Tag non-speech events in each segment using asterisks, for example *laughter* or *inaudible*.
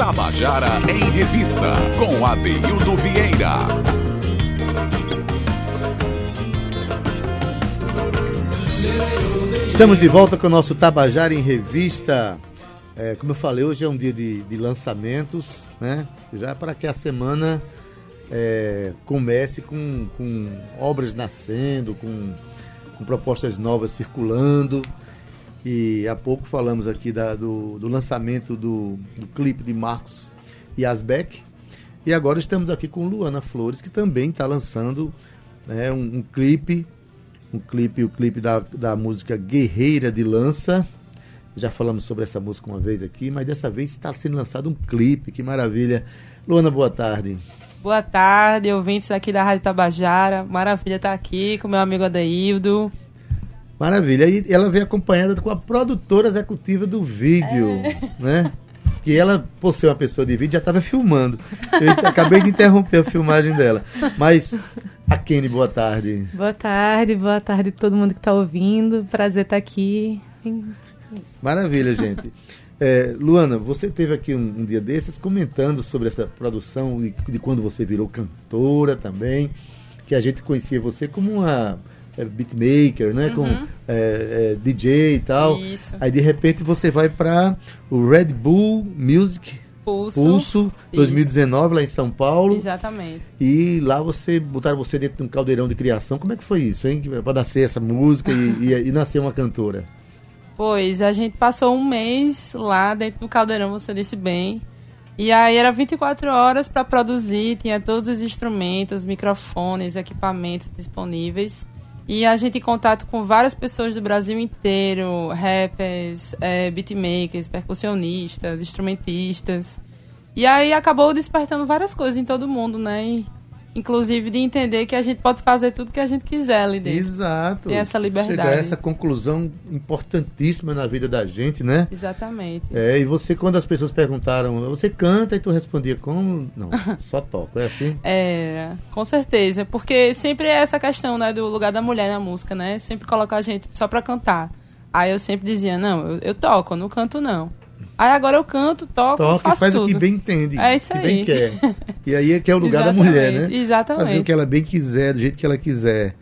Tabajara em Revista, com Adeildo Vieira. Estamos de volta com o nosso Tabajara em Revista. É, como eu falei, hoje é um dia de, de lançamentos, né? Já para que a semana é, comece com, com, obras nascendo, com, com, propostas novas circulando. E há pouco falamos aqui da, do, do, lançamento do, do clipe de Marcos Asbeck. E agora estamos aqui com Luana Flores, que também está lançando né, um, um clipe um clipe, o clipe da, da música Guerreira de Lança. Já falamos sobre essa música uma vez aqui, mas dessa vez está sendo lançado um clipe, que maravilha. Luana, boa tarde. Boa tarde, ouvintes aqui da Rádio Tabajara. Maravilha estar aqui com meu amigo Adeildo. Maravilha. E ela veio acompanhada com a produtora executiva do vídeo, é. né? Que ela, por ser uma pessoa de vídeo, já estava filmando. Eu acabei de interromper a filmagem dela. Mas a Kenny, boa tarde. Boa tarde, boa tarde a todo mundo que está ouvindo. Prazer estar aqui. Maravilha, gente. É, Luana, você teve aqui um, um, dia desses comentando sobre essa produção e de quando você virou cantora também, que a gente conhecia você como uma é, beatmaker, né, uhum. com é, é DJ e tal. Isso. Aí de repente você vai para o Red Bull Music Pulso. Pulso 2019, isso. lá em São Paulo. Exatamente. E lá você botaram você dentro de um caldeirão de criação. Como é que foi isso, hein? Para nascer essa música e, e, e nascer uma cantora. *laughs* Pois, a gente passou um mês lá dentro do caldeirão, você disse bem. E aí era 24 horas para produzir, tinha todos os instrumentos, microfones, equipamentos disponíveis. E a gente em contato com várias pessoas do Brasil inteiro, rappers, é, beatmakers, percussionistas, instrumentistas. E aí acabou despertando várias coisas em todo mundo, né? Inclusive de entender que a gente pode fazer tudo que a gente quiser ali dentro. Exato. Tem essa liberdade. Chegar a essa conclusão importantíssima na vida da gente, né? Exatamente. É, e você, quando as pessoas perguntaram, você canta e tu respondia como? Não, *laughs* só toco, é assim? Era, com certeza. Porque sempre é essa questão, né, do lugar da mulher na música, né? Sempre colocar a gente só pra cantar. Aí eu sempre dizia, não, eu, eu toco, eu não canto não. Aí agora eu canto, toco, Toca, faço faz tudo. o que bem entende. É isso aí. Que bem quer. *laughs* E aí é que é o lugar da mulher, né? Exatamente. Fazer o que ela bem quiser, do jeito que ela quiser.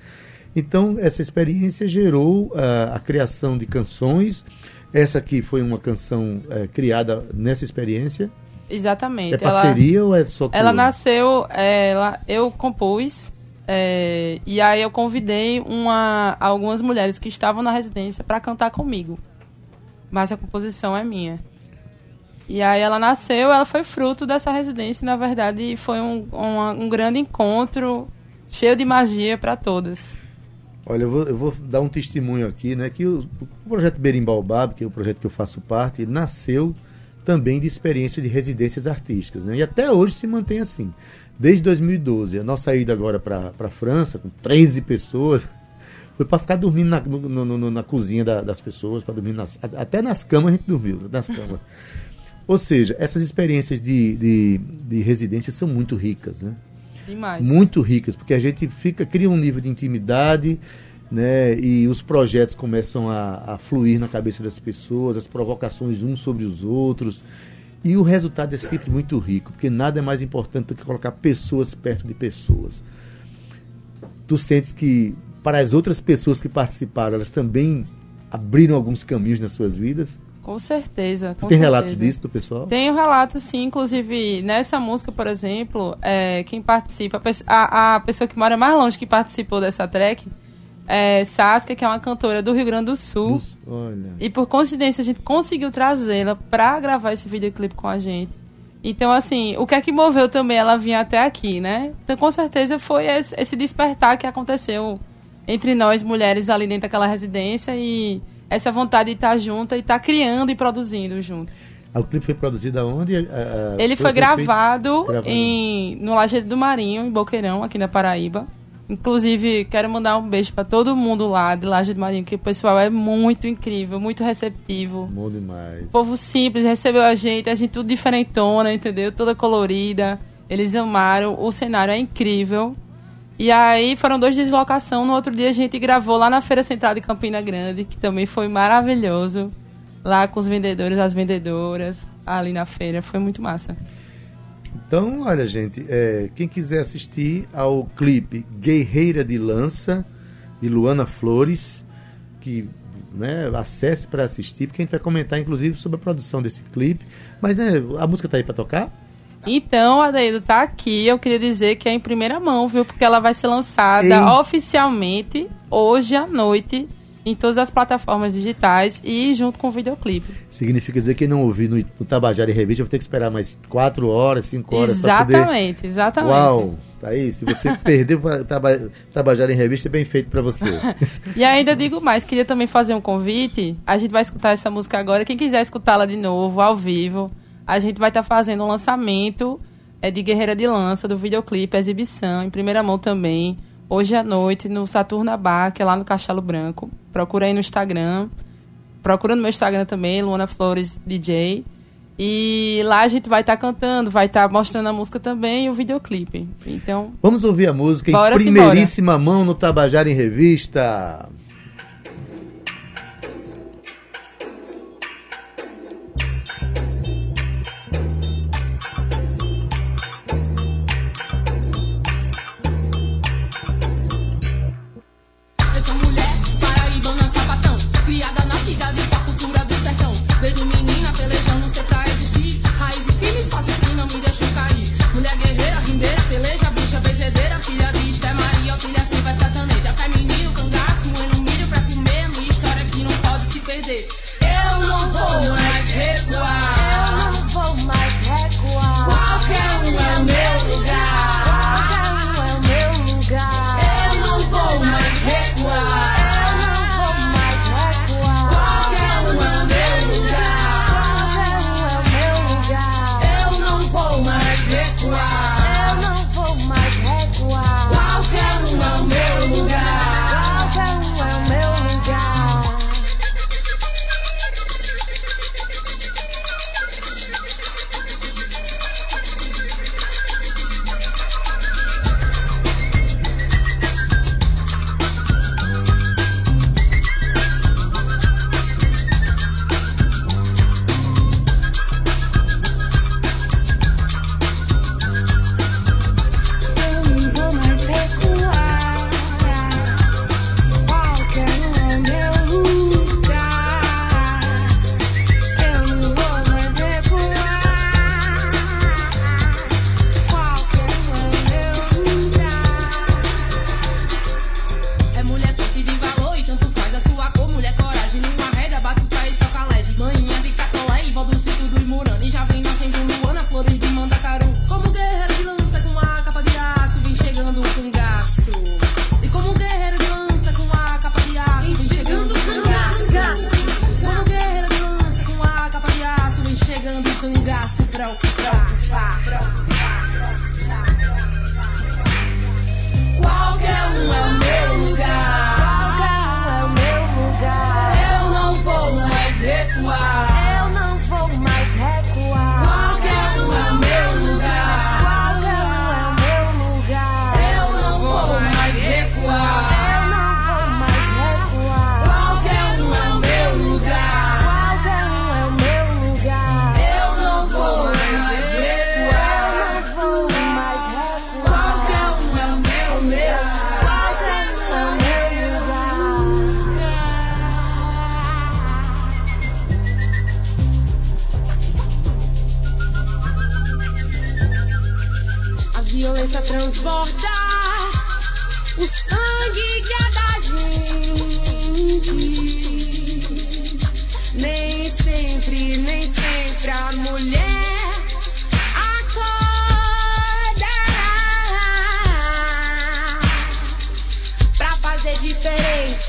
Então, essa experiência gerou uh, a criação de canções. Essa aqui foi uma canção uh, criada nessa experiência. Exatamente. É parceria ela, ou é só Ela nasceu, é, ela, eu compus, é, e aí eu convidei uma, algumas mulheres que estavam na residência para cantar comigo. Mas a composição é minha. E aí ela nasceu, ela foi fruto dessa residência e, na verdade, foi um, um, grande encontro cheio de magia para todas. Olha, eu vou, eu vou, dar um testemunho aqui, né? Que o, o projeto Berimbaubab, que é o projeto que eu faço parte, nasceu também de experiência de residências artísticas, né? E até hoje se mantém assim. Desde 2012, a nossa ida agora para a França, com 13 pessoas, *laughs* foi para ficar dormindo na, no, no, na cozinha da, das pessoas, para dormir nas, até nas camas a gente dormiu, nas camas. Ou seja, essas experiências de, de, de residência são muito ricas, né? Demais. Muito ricas, porque a gente fica, cria um nível de intimidade, né? E os projetos começam a, a fluir na cabeça das pessoas, as provocações uns sobre os outros. E o resultado é sempre muito rico, porque nada é mais importante do que colocar pessoas perto de pessoas. Tu sentes que, para as outras pessoas que participaram, elas também abriram alguns caminhos nas suas vidas? Com certeza. Com tem certeza. relatos disso do pessoal? Tenho relatos, sim. Inclusive, nessa música, por exemplo, é, quem participa, a, a pessoa que mora mais longe que participou dessa track é Saskia, que é uma cantora do Rio Grande do Sul. Olha. E por coincidência, a gente conseguiu trazê-la para gravar esse videoclipe com a gente. Então, assim, o que é que moveu também ela vir até aqui, né? Então, com certeza, foi esse despertar que aconteceu entre nós, mulheres, ali dentro daquela residência e essa vontade de estar junto e estar criando e produzindo junto. Ah, o clipe foi produzido aonde? Ah, Ele foi, foi gravado, em, no Lajeado do Marinho, em Boqueirão, aqui na Paraíba. Inclusive, quero mandar um beijo para todo mundo lá de Laje do Marinho, que o pessoal é muito incrível, muito receptivo. Bom demais. O povo simples, recebeu a gente, a gente tudo diferentona, entendeu? Toda colorida. Eles amaram, o cenário é incrível. E aí foram dois dias de locação. No outro dia a gente gravou lá na Feira Central de Campina Grande, que também foi maravilhoso. lá com os vendedores, as vendedoras, ali na feira. Foi muito massa. Então, olha, gente, é, quem quiser assistir ao clipe Guerreira de Lança, de Luana Flores, que né, acesse para assistir, porque a gente vai comentar, inclusive, sobre a produção desse clipe. Mas, né, a música tá aí para tocar? Então, Adeildo, tá aqui. Eu queria dizer que é em primeira mão, viu? Porque ela vai ser lançada Ei. oficialmente hoje à noite em todas as plataformas digitais e junto com o videoclipe. Significa dizer que quem não ouvir no, no Tabajara em Revista vai ter que esperar mais 4 horas, 5 horas para poder... Exatamente, exatamente. Uau! Tá aí, se você *laughs* perdeu Taba- Tabajara em Revista, é bem feito para você. *laughs* E ainda digo mais, queria também fazer um convite. A gente vai escutar essa música agora. Quem quiser escutá-la de novo, ao vivo, a gente vai estar fazendo um lançamento é, de Guerreira de Lança, do videoclipe, a exibição, em primeira mão também, hoje à noite, no Saturna Bar, que é lá no Castelo Branco. Procura aí no Instagram. Procura no meu Instagram também, Luana Flores DJ. E lá a gente vai estar cantando, vai estar mostrando a música também e o videoclipe. Então, Vamos ouvir a música em simbora. primeiríssima mão no Tabajara em Revista.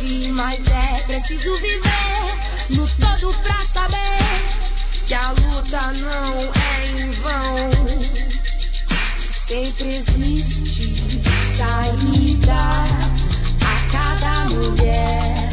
Mas é preciso viver no todo pra saber que a luta não é em vão. Sempre existe saída a cada mulher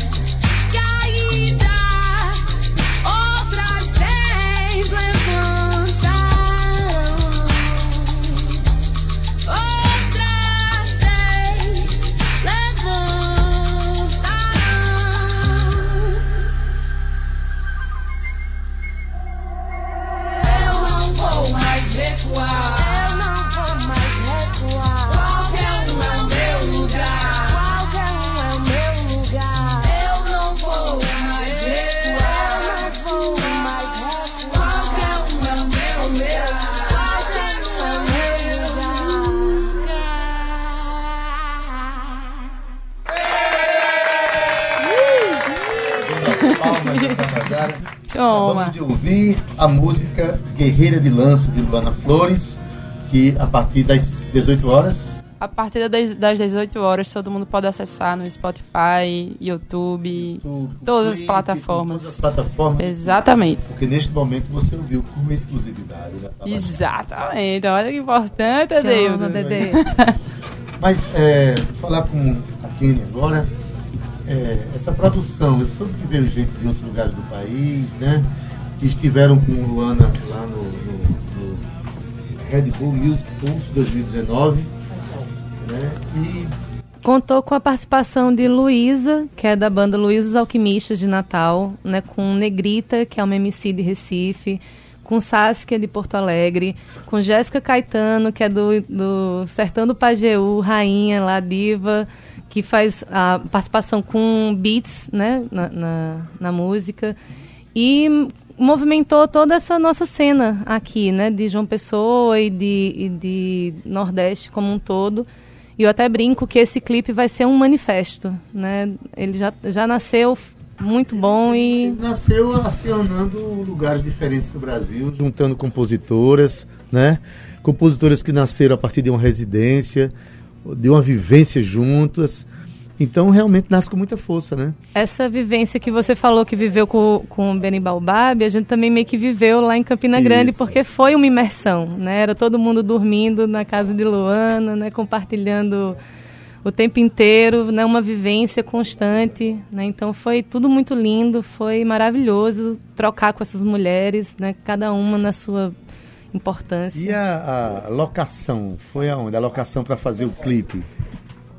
Tabajara. Toma. Acabamos de ouvir a música Guerreira de Lança de Luana Flores, que a partir das 18 horas A partir das, das 18 horas, todo mundo pode acessar no Spotify, YouTube, do- todas as plataformas. Todas as plataformas. Exatamente. Porque neste momento você ouviu com exclusividade. Né, Tabajara? Exatamente. Olha que importante, Deus. bebê. *laughs* Mas é, falar com a Kenny agora, é, essa produção, eu soube que veio gente de outros lugares do país, né? Que estiveram com Luana lá no, no, no Red Bull Music Pulse 2019. Né? E Contou com a participação de Luísa, que é da banda Luísa os Alquimistas de Natal, né, com Negrita, que é uma MC de Recife, com Saskia de Porto Alegre, com Jéssica Caetano, que é do, do Sertão do Pajeú, rainha lá, diva, que faz a participação com beats né, na, na, na música. E movimentou toda essa nossa cena aqui, né, de João Pessoa e de, e de Nordeste como um todo. E eu até brinco que esse clipe vai ser um manifesto, né? Ele já, já nasceu muito bom e nasceu acionando lugares diferentes do Brasil, juntando compositoras, né? Compositoras que nasceram a partir de uma residência, de uma vivência juntas. Então realmente nasce com muita força, né? essa vivência que você falou que viveu com, com o Beni Baobab, a gente também meio que viveu lá em Campina Grande, Isso. porque foi uma imersão, né? Era todo mundo dormindo na casa de Luana, né? Compartilhando o tempo inteiro, né? Uma vivência constante, né? Então foi tudo muito lindo, foi maravilhoso trocar com essas mulheres, né? Cada uma na sua importância. E a, a locação, foi aonde? A locação para fazer o clipe.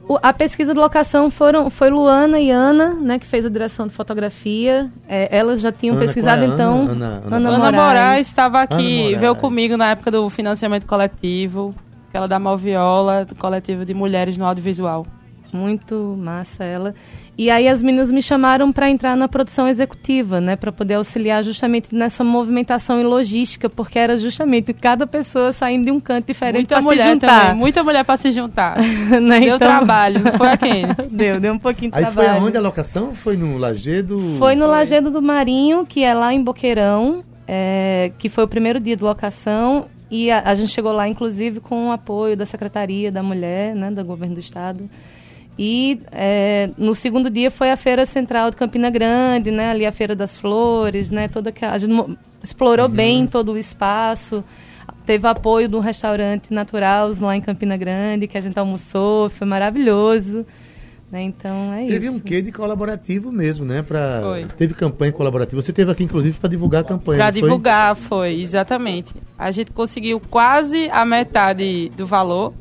O- a pesquisa de locação foram, foi Luana e Ana, né, que fez a direção de fotografia. É, elas já tinham Ana, pesquisado, é então. Ana? Ana- Ana Ana Moraes estava aqui, Moraes. veio comigo na época do financiamento coletivo, aquela da Malviola, do coletivo de mulheres no audiovisual. Muito massa ela. E aí as meninas me chamaram para entrar na produção executiva, né, para poder auxiliar justamente nessa movimentação e logística, porque era justamente cada pessoa saindo de um canto diferente Muita para se mulher juntar. também, muita mulher para se juntar. *laughs* né? Deu Então- trabalho, não foi a quem? *laughs* deu, deu um pouquinho de Aí foi trabalho. aonde a locação? Foi no Lagedo? Foi no Lagedo do Marinho, que é lá em Boqueirão, é, que foi o primeiro dia de locação. E a, a gente chegou lá, inclusive, com o apoio da Secretaria da Mulher, né, do Governo do Estado. E é, no segundo dia foi a Feira Central de Campina Grande, né, ali a Feira das Flores, né, toda aquela, a gente explorou bem todo o espaço. Teve apoio do restaurante Natural lá em Campina Grande, que a gente almoçou, foi maravilhoso. Né, então é Teve isso. um quê de colaborativo mesmo, né? Pra... Foi. Teve campanha colaborativa. Você teve aqui, inclusive, para divulgar a campanha. Para não foi? divulgar, foi, exatamente. A gente conseguiu quase a metade do valor,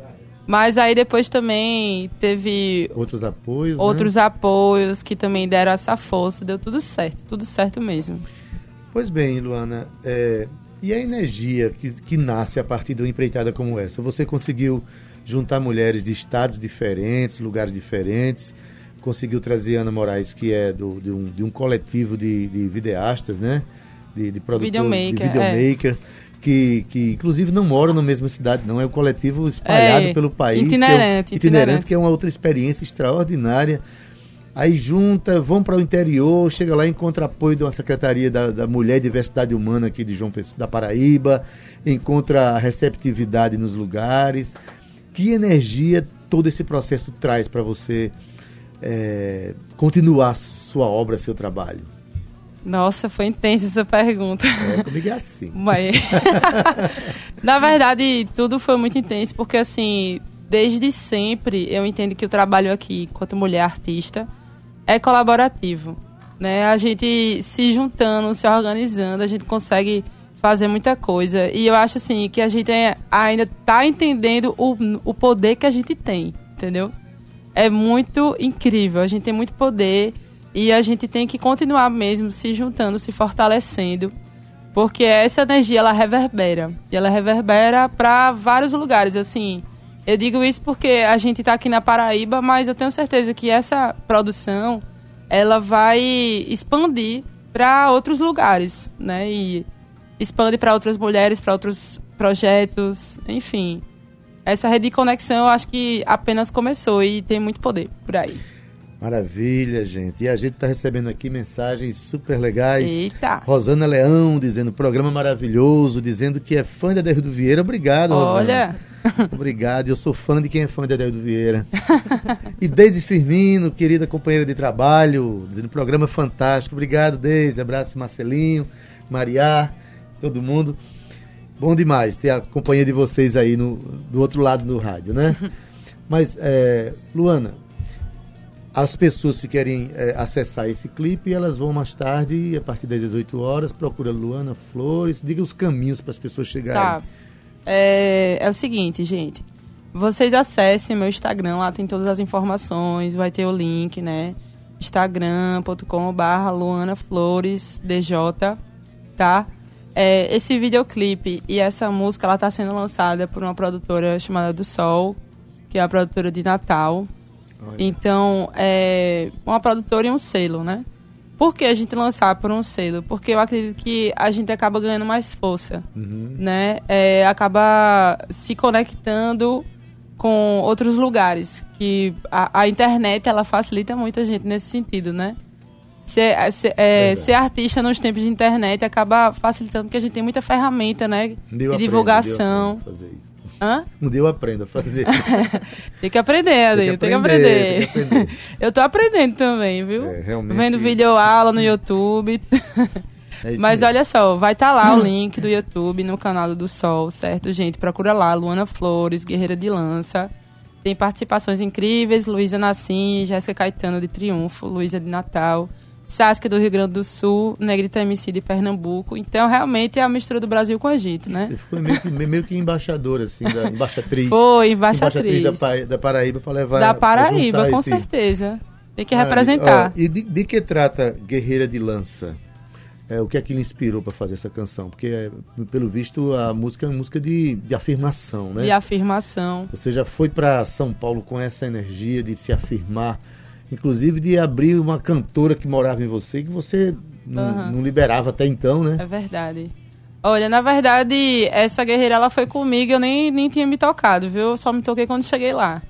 mas aí depois também teve Outros apoios. né? outros apoios que também deram essa força, deu tudo certo, tudo certo mesmo. Pois bem, Luana, é, e a energia que, que nasce a partir de uma empreitada como essa? Você conseguiu juntar mulheres de estados diferentes, lugares diferentes, conseguiu trazer Ana Moraes, que é do, de, um, de um coletivo de, de videastas, né? De, de produtor, Videomaker, de videomaker. Que, que inclusive não moram na mesma cidade, não. É um coletivo espalhado É, pelo país. que é um- itinerante, itinerante, itinerante. que é uma outra experiência extraordinária. Aí junta, vão para o interior, chega lá e encontra apoio de uma secretaria da, da Mulher e Diversidade Humana aqui de João Pessoa, da Paraíba, encontra a receptividade nos lugares. Que energia todo esse processo traz para você é, continuar sua obra, seu trabalho? Nossa, foi intensa essa pergunta. É, comigo é assim. *laughs* Mas, na verdade, tudo foi muito intenso, porque assim, desde sempre eu entendo que o trabalho aqui, enquanto mulher artista, é colaborativo. Né? A gente se juntando, se organizando, a gente consegue fazer muita coisa. E eu acho assim que a gente é- ainda está entendendo o, o poder que a gente tem, entendeu? É muito incrível, a gente tem muito poder e a gente tem que continuar mesmo se juntando, se fortalecendo Porque essa energia ela reverbera. E ela reverbera para vários lugares, assim. Eu digo isso porque a gente está aqui na Paraíba, mas eu tenho certeza que essa produção ela vai expandir para outros lugares, né? E expande para outras mulheres, para outros projetos, enfim. Essa rede de conexão eu acho que apenas começou e tem muito poder por aí. Maravilha, gente. E a gente está recebendo aqui mensagens super legais. Eita! Rosana Leão dizendo programa maravilhoso, dizendo que é fã de Adeldo Vieira. Obrigado, Rosana. Olha, *laughs* Obrigado. Eu sou fã de quem é fã de Adeldo Vieira. *laughs* e Deise Firmino, querida companheira de trabalho, dizendo programa fantástico. Obrigado, Deise. Abraço, Marcelinho, Mariá, todo mundo. Bom demais ter a companhia de vocês aí no, do outro lado do rádio, né? *laughs* Mas, é, Luana, as pessoas se querem é, acessar esse clipe, elas vão mais tarde, a partir das 18 horas, procura Luana Flores, diga os caminhos para as pessoas chegarem. tá. É, é o seguinte, gente. Vocês acessem meu Instagram, lá tem todas as informações, vai ter o link, né? instagram.com.br Luana Flores DJ, tá? É, esse videoclipe e essa música, ela tá sendo lançada por uma produtora chamada Do Sol, que é a produtora de Natal. Olha. Então, é uma produtora e um selo, né? Por que a gente lançar por um selo? Porque eu acredito que a gente acaba ganhando mais força, né? É, acaba se conectando com outros lugares, que a, a internet, ela facilita muito a gente nesse sentido, né? Ser, ser, é, ser artista nos tempos de internet acaba facilitando, porque a gente tem muita ferramenta, né? Um dia eu de divulgação. fazer isso. Hã? Um dia eu aprendo a fazer. *laughs* Tem que aprender, Adil, tem que tem aprender. que aprender. *laughs* Eu tô aprendendo também, viu? É, realmente- Vendo videoaula no YouTube. É *laughs* Mas mesmo. olha só, vai estar lá o link do YouTube no canal do Sol, certo, gente? Procura lá, Luana Flores, Guerreira de Lança. Tem participações incríveis, Luísa Nassim, Jéssica Caetano de Triunfo, Luísa de Natal, Saskia do Rio Grande do Sul, Negrita MC de Pernambuco. Então, realmente, é a mistura do Brasil com o Egito, né? Você foi meio que, meio que embaixadora, assim, da *laughs* embaixatriz. Foi, Embaixatriz embaixatriz. da, da Paraíba para levar. Da Paraíba, com esse- certeza. Tem que Maravilha. representar. Ó, e de, de que trata Guerreira de Lança? É, o que é que lhe inspirou para fazer essa canção? Porque, é, pelo visto, a música é uma música de, de afirmação, né? De afirmação. Você já foi para São Paulo com essa energia de se afirmar, inclusive de abrir uma cantora que morava em você, que você não, Aham. não liberava até então, né? É verdade. Olha, na verdade, essa guerreira ela foi comigo, eu nem, nem tinha me tocado, viu? Eu só me toquei quando cheguei lá.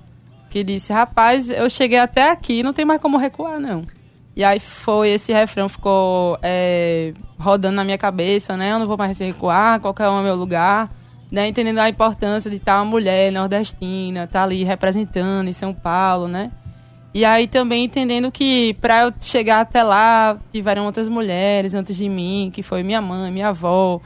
Que disse, rapaz, eu cheguei até aqui, não tem mais como recuar, não. E aí foi, esse refrão ficou é, rodando na minha cabeça, né? Eu não vou mais recuar, qualquer um é meu lugar. Né? Entendendo a importância de estar uma mulher nordestina, estar ali representando em São Paulo, né? E aí também entendendo que para eu chegar até lá, tiveram outras mulheres antes de mim, que foi minha mãe, minha avó,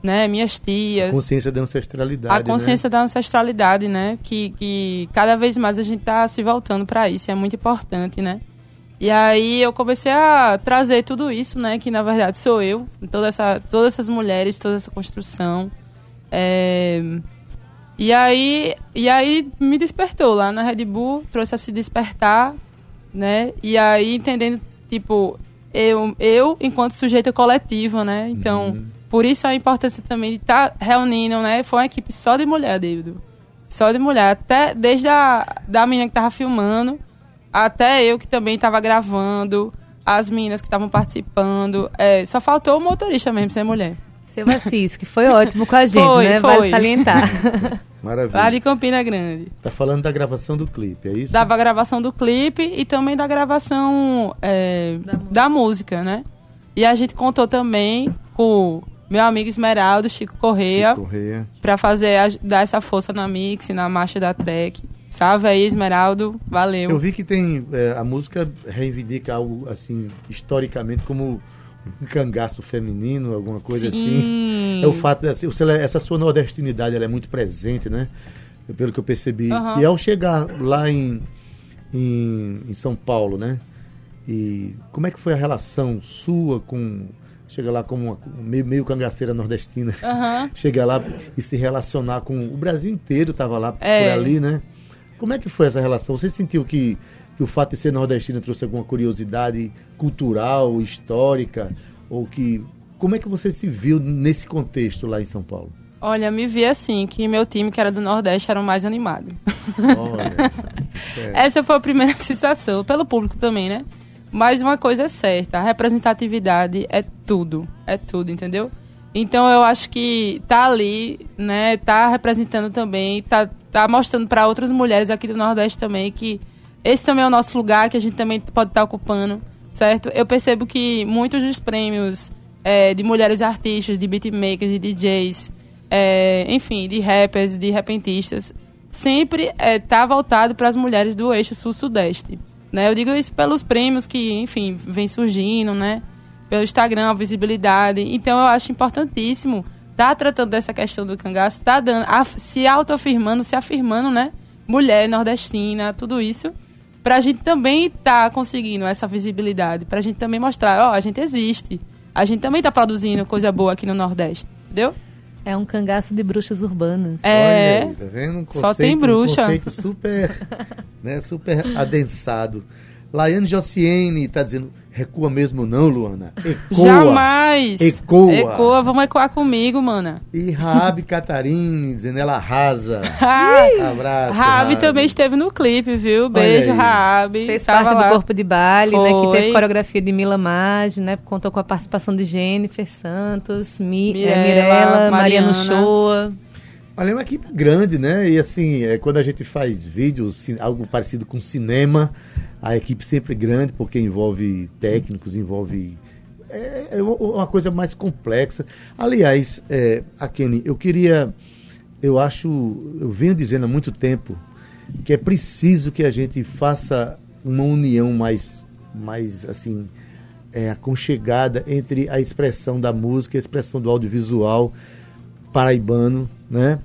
né, minhas tias. Consciência da ancestralidade. A consciência da ancestralidade, né? Que, que cada vez mais a gente tá se voltando para isso, é muito importante, né? E aí eu comecei a trazer tudo isso, né? Que na verdade sou eu, toda essa, todas essas mulheres, toda essa construção. É, E aí, e aí me despertou lá na Red Bull, trouxe a se despertar, né? E aí entendendo, tipo, eu, eu enquanto sujeito coletivo, né? Então, por isso a importância também de estar reunindo, né? Foi uma equipe só de mulher, David. Só de mulher. Até desde a da menina que tava filmando, até eu que também tava gravando, as meninas que estavam participando. É, só faltou o motorista mesmo ser mulher. Seu Assis, que foi ótimo com a gente, Foi, né? foi. *laughs* Vale salientar. Maravilha. Lá de Campina Grande. Tá falando da gravação do clipe, é isso? Da gravação do clipe e também da gravação é, da, música. né? E a gente contou também com meu amigo Esmeraldo, Chico Correia, Correia. pra fazer, a- dar essa força na mix, na marcha da track. Salve aí, Esmeraldo. Valeu. Eu vi que tem. é, a música reivindica algo assim, historicamente, como um cangaço feminino, alguma coisa assim. Sim. É o fato dessa essa sua nordestinidade, ela é muito presente, né? Pelo que eu percebi. Aham. E ao chegar lá em, em, em São Paulo, né? E como é que foi a relação sua com. Chega lá como uma, meio, meio cangaceira nordestina. Aham. *laughs* Chegar lá e se relacionar com. O Brasil inteiro estava lá É. por ali, né? Como é que foi essa relação? Você sentiu que, que o fato de ser nordestina trouxe alguma curiosidade cultural, histórica? Ou que. como é que você se viu nesse contexto lá em São Paulo? Olha, me vi assim, que meu time, que era do Nordeste, era o mais animado. Olha. *laughs* Essa foi a primeira *laughs* sensação, pelo público também, né? Mas uma coisa é certa, a representatividade é tudo, é tudo, entendeu? Então eu acho que tá ali, né, tá representando também, tá, tá mostrando para outras mulheres aqui do Nordeste também que esse também é o nosso lugar, que a gente também pode estar ocupando, certo? Eu percebo que muitos dos prêmios é, de mulheres artistas, de beatmakers, de DJs, é, enfim, de rappers, de repentistas, sempre é, tá voltado para as mulheres do eixo sul-sudeste. Né? Eu digo isso pelos prêmios que, enfim, vem surgindo, né? Pelo Instagram, a visibilidade. Então eu acho importantíssimo tá tratando dessa questão do cangaço, tá dando, af- se autoafirmando, se afirmando, né? Mulher nordestina, tudo isso, pra gente também tá conseguindo essa visibilidade, pra gente também mostrar, ó, a gente existe. A gente também tá produzindo coisa boa aqui no Nordeste, entendeu? É um cangaço de bruxas urbanas. É. Olha aí, tá vendo? Um Só tem bruxa. Um conceito super, *laughs* né, super adensado. Laiane Jociene tá dizendo, recua mesmo não, Luana? Ecoa. Jamais! Ecoa. Ecoa, vamos ecoar comigo, mana. E Rabi *laughs* Catarine dizendo, ela arrasa. Abraço, Rabi também esteve no clipe, viu? Beijo. Rabi. Fez Tava parte lá. do Corpo de Baile, né? Que Foi. teve coreografia de Mila Maggi, né? Contou com a participação de Jennifer Santos, Mi, Mirella, é, Mirella, Mariano Mariana. Shoa. Olha, é uma equipe grande, né? E assim, é, quando a gente faz vídeos, algo parecido com cinema, a equipe sempre grande, porque envolve técnicos, envolve. É, é uma coisa mais complexa. Aliás, é, a Kenny, eu queria. Eu acho. Eu venho dizendo há muito tempo que é preciso que a gente faça uma união mais, mais assim, é, aconchegada entre a expressão da música e a expressão do audiovisual paraibano, né?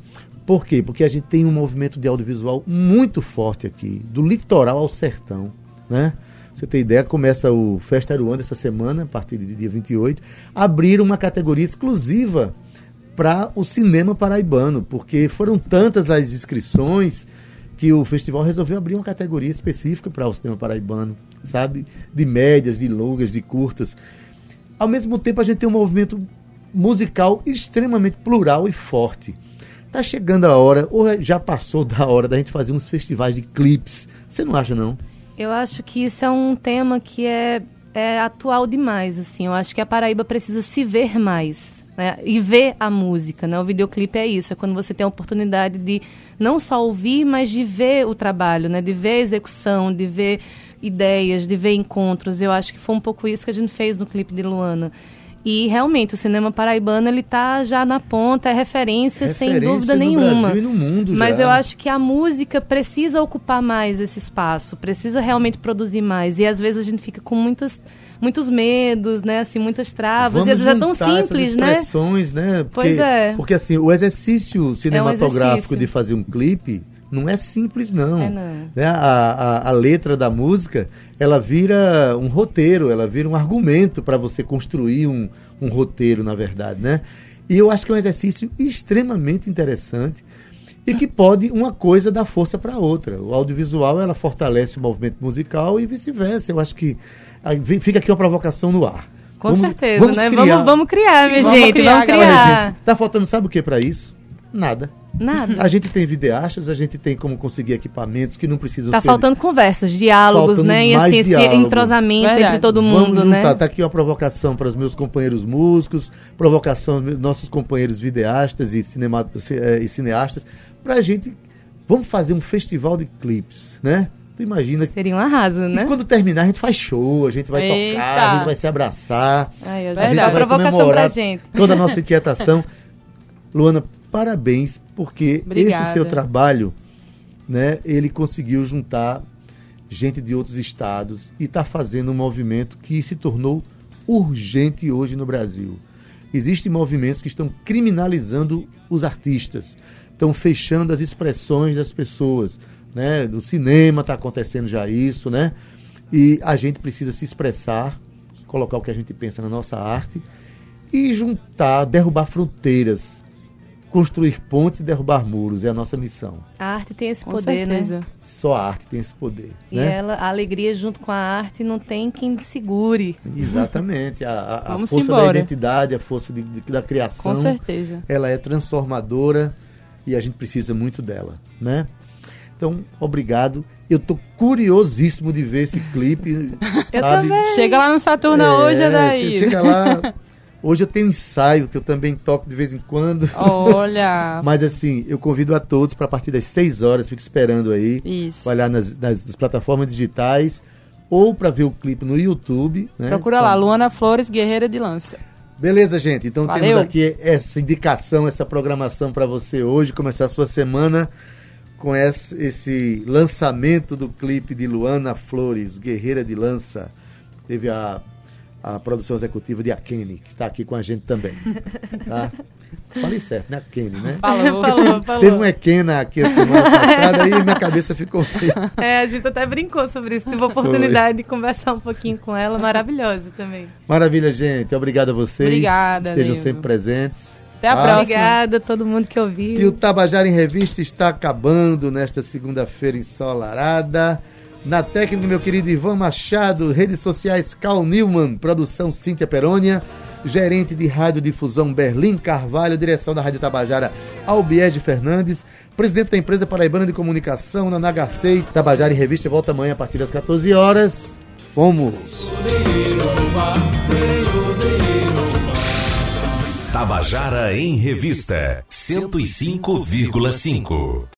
Por quê? Porque a gente tem um movimento de audiovisual muito forte aqui, do litoral ao sertão, né? Você tem ideia, começa o Festa Aruanda essa semana, a partir de dia 28, abrir uma categoria exclusiva para o cinema paraibano, porque foram tantas as inscrições que o festival resolveu abrir uma categoria específica para o cinema paraibano, sabe? De médias, de longas, de curtas. Ao mesmo tempo, a gente tem um movimento musical extremamente plural e forte. Tá chegando a hora, ou já passou *laughs* da hora da gente fazer uns festivais de clipes. Você não acha, não? Eu acho que isso é um tema que é, é atual demais, assim. Eu acho que a Paraíba precisa se ver mais, né? E ver a música, né? O videoclipe é isso, é quando você tem a oportunidade de não só ouvir, mas de ver o trabalho, né? De ver a execução, de ver ideias, de ver encontros. Eu acho que foi um pouco isso que a gente fez no clipe de Luana. E realmente o cinema paraibano ele tá já na ponta, é referência, sem Referência dúvida no nenhuma. Brasil no mundo Mas já. eu acho que a música precisa ocupar mais esse espaço, precisa realmente produzir mais. E às vezes a gente fica com muitas, muitos medos, né? Assim, muitas travas. Vamos e às vezes é tão simples, né? expressões, né? Porque, Pois é. Porque assim, o exercício cinematográfico exercício. de fazer um clipe não é simples, não. É, não. Né? A, a, a letra da música, ela vira um roteiro, ela vira um argumento para você construir um, um roteiro, na verdade, né? E eu acho que é um exercício extremamente interessante e que pode uma coisa dar força para outra. O audiovisual, ela fortalece o movimento musical e vice-versa. Eu acho que aí vem- fica aqui uma provocação no ar. Com Vamos- certeza, vamos né? criar- Vamos, vamos criar, minha Vamos gente. criar, vamos criar. Olha, gente, tá faltando sabe o que para isso? Nada. Nada. A gente tem videastas, a gente tem como conseguir equipamentos que não precisam Tá ser faltando conversas, diálogos, Faltando né? E mais assim, esse diálogo. entrosamento Verdade. entre todo Vamos mundo, juntar, né? tá aqui uma provocação para os meus companheiros músicos, provocação dos nossos companheiros videastas e, cinema, eh, e cineastas, pra gente, vamos fazer um festival de clipes, né? Tu imagina, Seria um arraso, e né? quando terminar a gente faz show, a gente vai Eita. tocar, a gente vai se abraçar, Ai, a gente Verdade. vai provocação pra gente. toda a nossa inquietação. *laughs* Luana, parabéns, porque Obrigada. esse seu trabalho, né, ele conseguiu juntar gente de outros estados e está fazendo um movimento que se tornou urgente hoje no Brasil. Existem movimentos que estão criminalizando os artistas, estão fechando as expressões das pessoas. Né? No cinema está acontecendo já isso, né? E a gente precisa se expressar, colocar o que a gente pensa na nossa arte e juntar, derrubar fronteiras, construir pontes e derrubar muros. É a nossa missão. A arte tem esse Com poder, certeza. né? Só a arte tem esse poder. E né? ela, a alegria junto com a arte não tem quem segure. Exatamente. A, a- a força da embora. identidade, a força de- de- da criação. Com certeza. ela é transformadora e a gente precisa muito dela, né? Então, obrigado. Eu tô curiosíssimo de ver esse clipe. *laughs* Eu sabe? também. Chega lá no Saturno É, hoje, che- Adair. Chega lá. *laughs* Hoje eu tenho ensaio que eu também toco de vez em quando. Olha. *laughs* Mas assim, eu convido a todos para a partir das 6 horas, fique esperando aí. Isso. Olhar nas, nas- nas plataformas digitais ou para ver o clipe no YouTube. Né? Procura lá, Luana Flores, Guerreira de Lança. Beleza, gente. Então Valeu. temos aqui essa indicação, essa programação para você hoje, começar a sua semana com esse lançamento do clipe de Luana Flores, Guerreira de Lança. Teve a, a produção executiva de Akene, que está aqui com a gente também. Tá? Falei certo, né? Akene, né? Falou. falou, *laughs* falou. Teve um Ekena aqui a semana passada e minha cabeça ficou meio... É, a gente até brincou sobre isso. Tive a oportunidade de conversar um pouquinho com ela. Maravilhosa também. Maravilha, gente. Obrigado a vocês. Obrigada, Estejam sempre presentes. Até a tá? próxima. Obrigada a todo mundo que ouviu. E o Tabajara em Revista está acabando nesta segunda-feira ensolarada. Na técnica, meu querido Ivan Machado, redes sociais Cal Newman, produção Cíntia Perônia, gerente de radiodifusão Berlim Carvalho, direção da Rádio Tabajara Albiege Fernandes, presidente da empresa Paraibana de Comunicação, na Naga 6, Tabajara em Revista volta amanhã a partir das 14 horas. Fomos! Tabajara em Revista 105,5.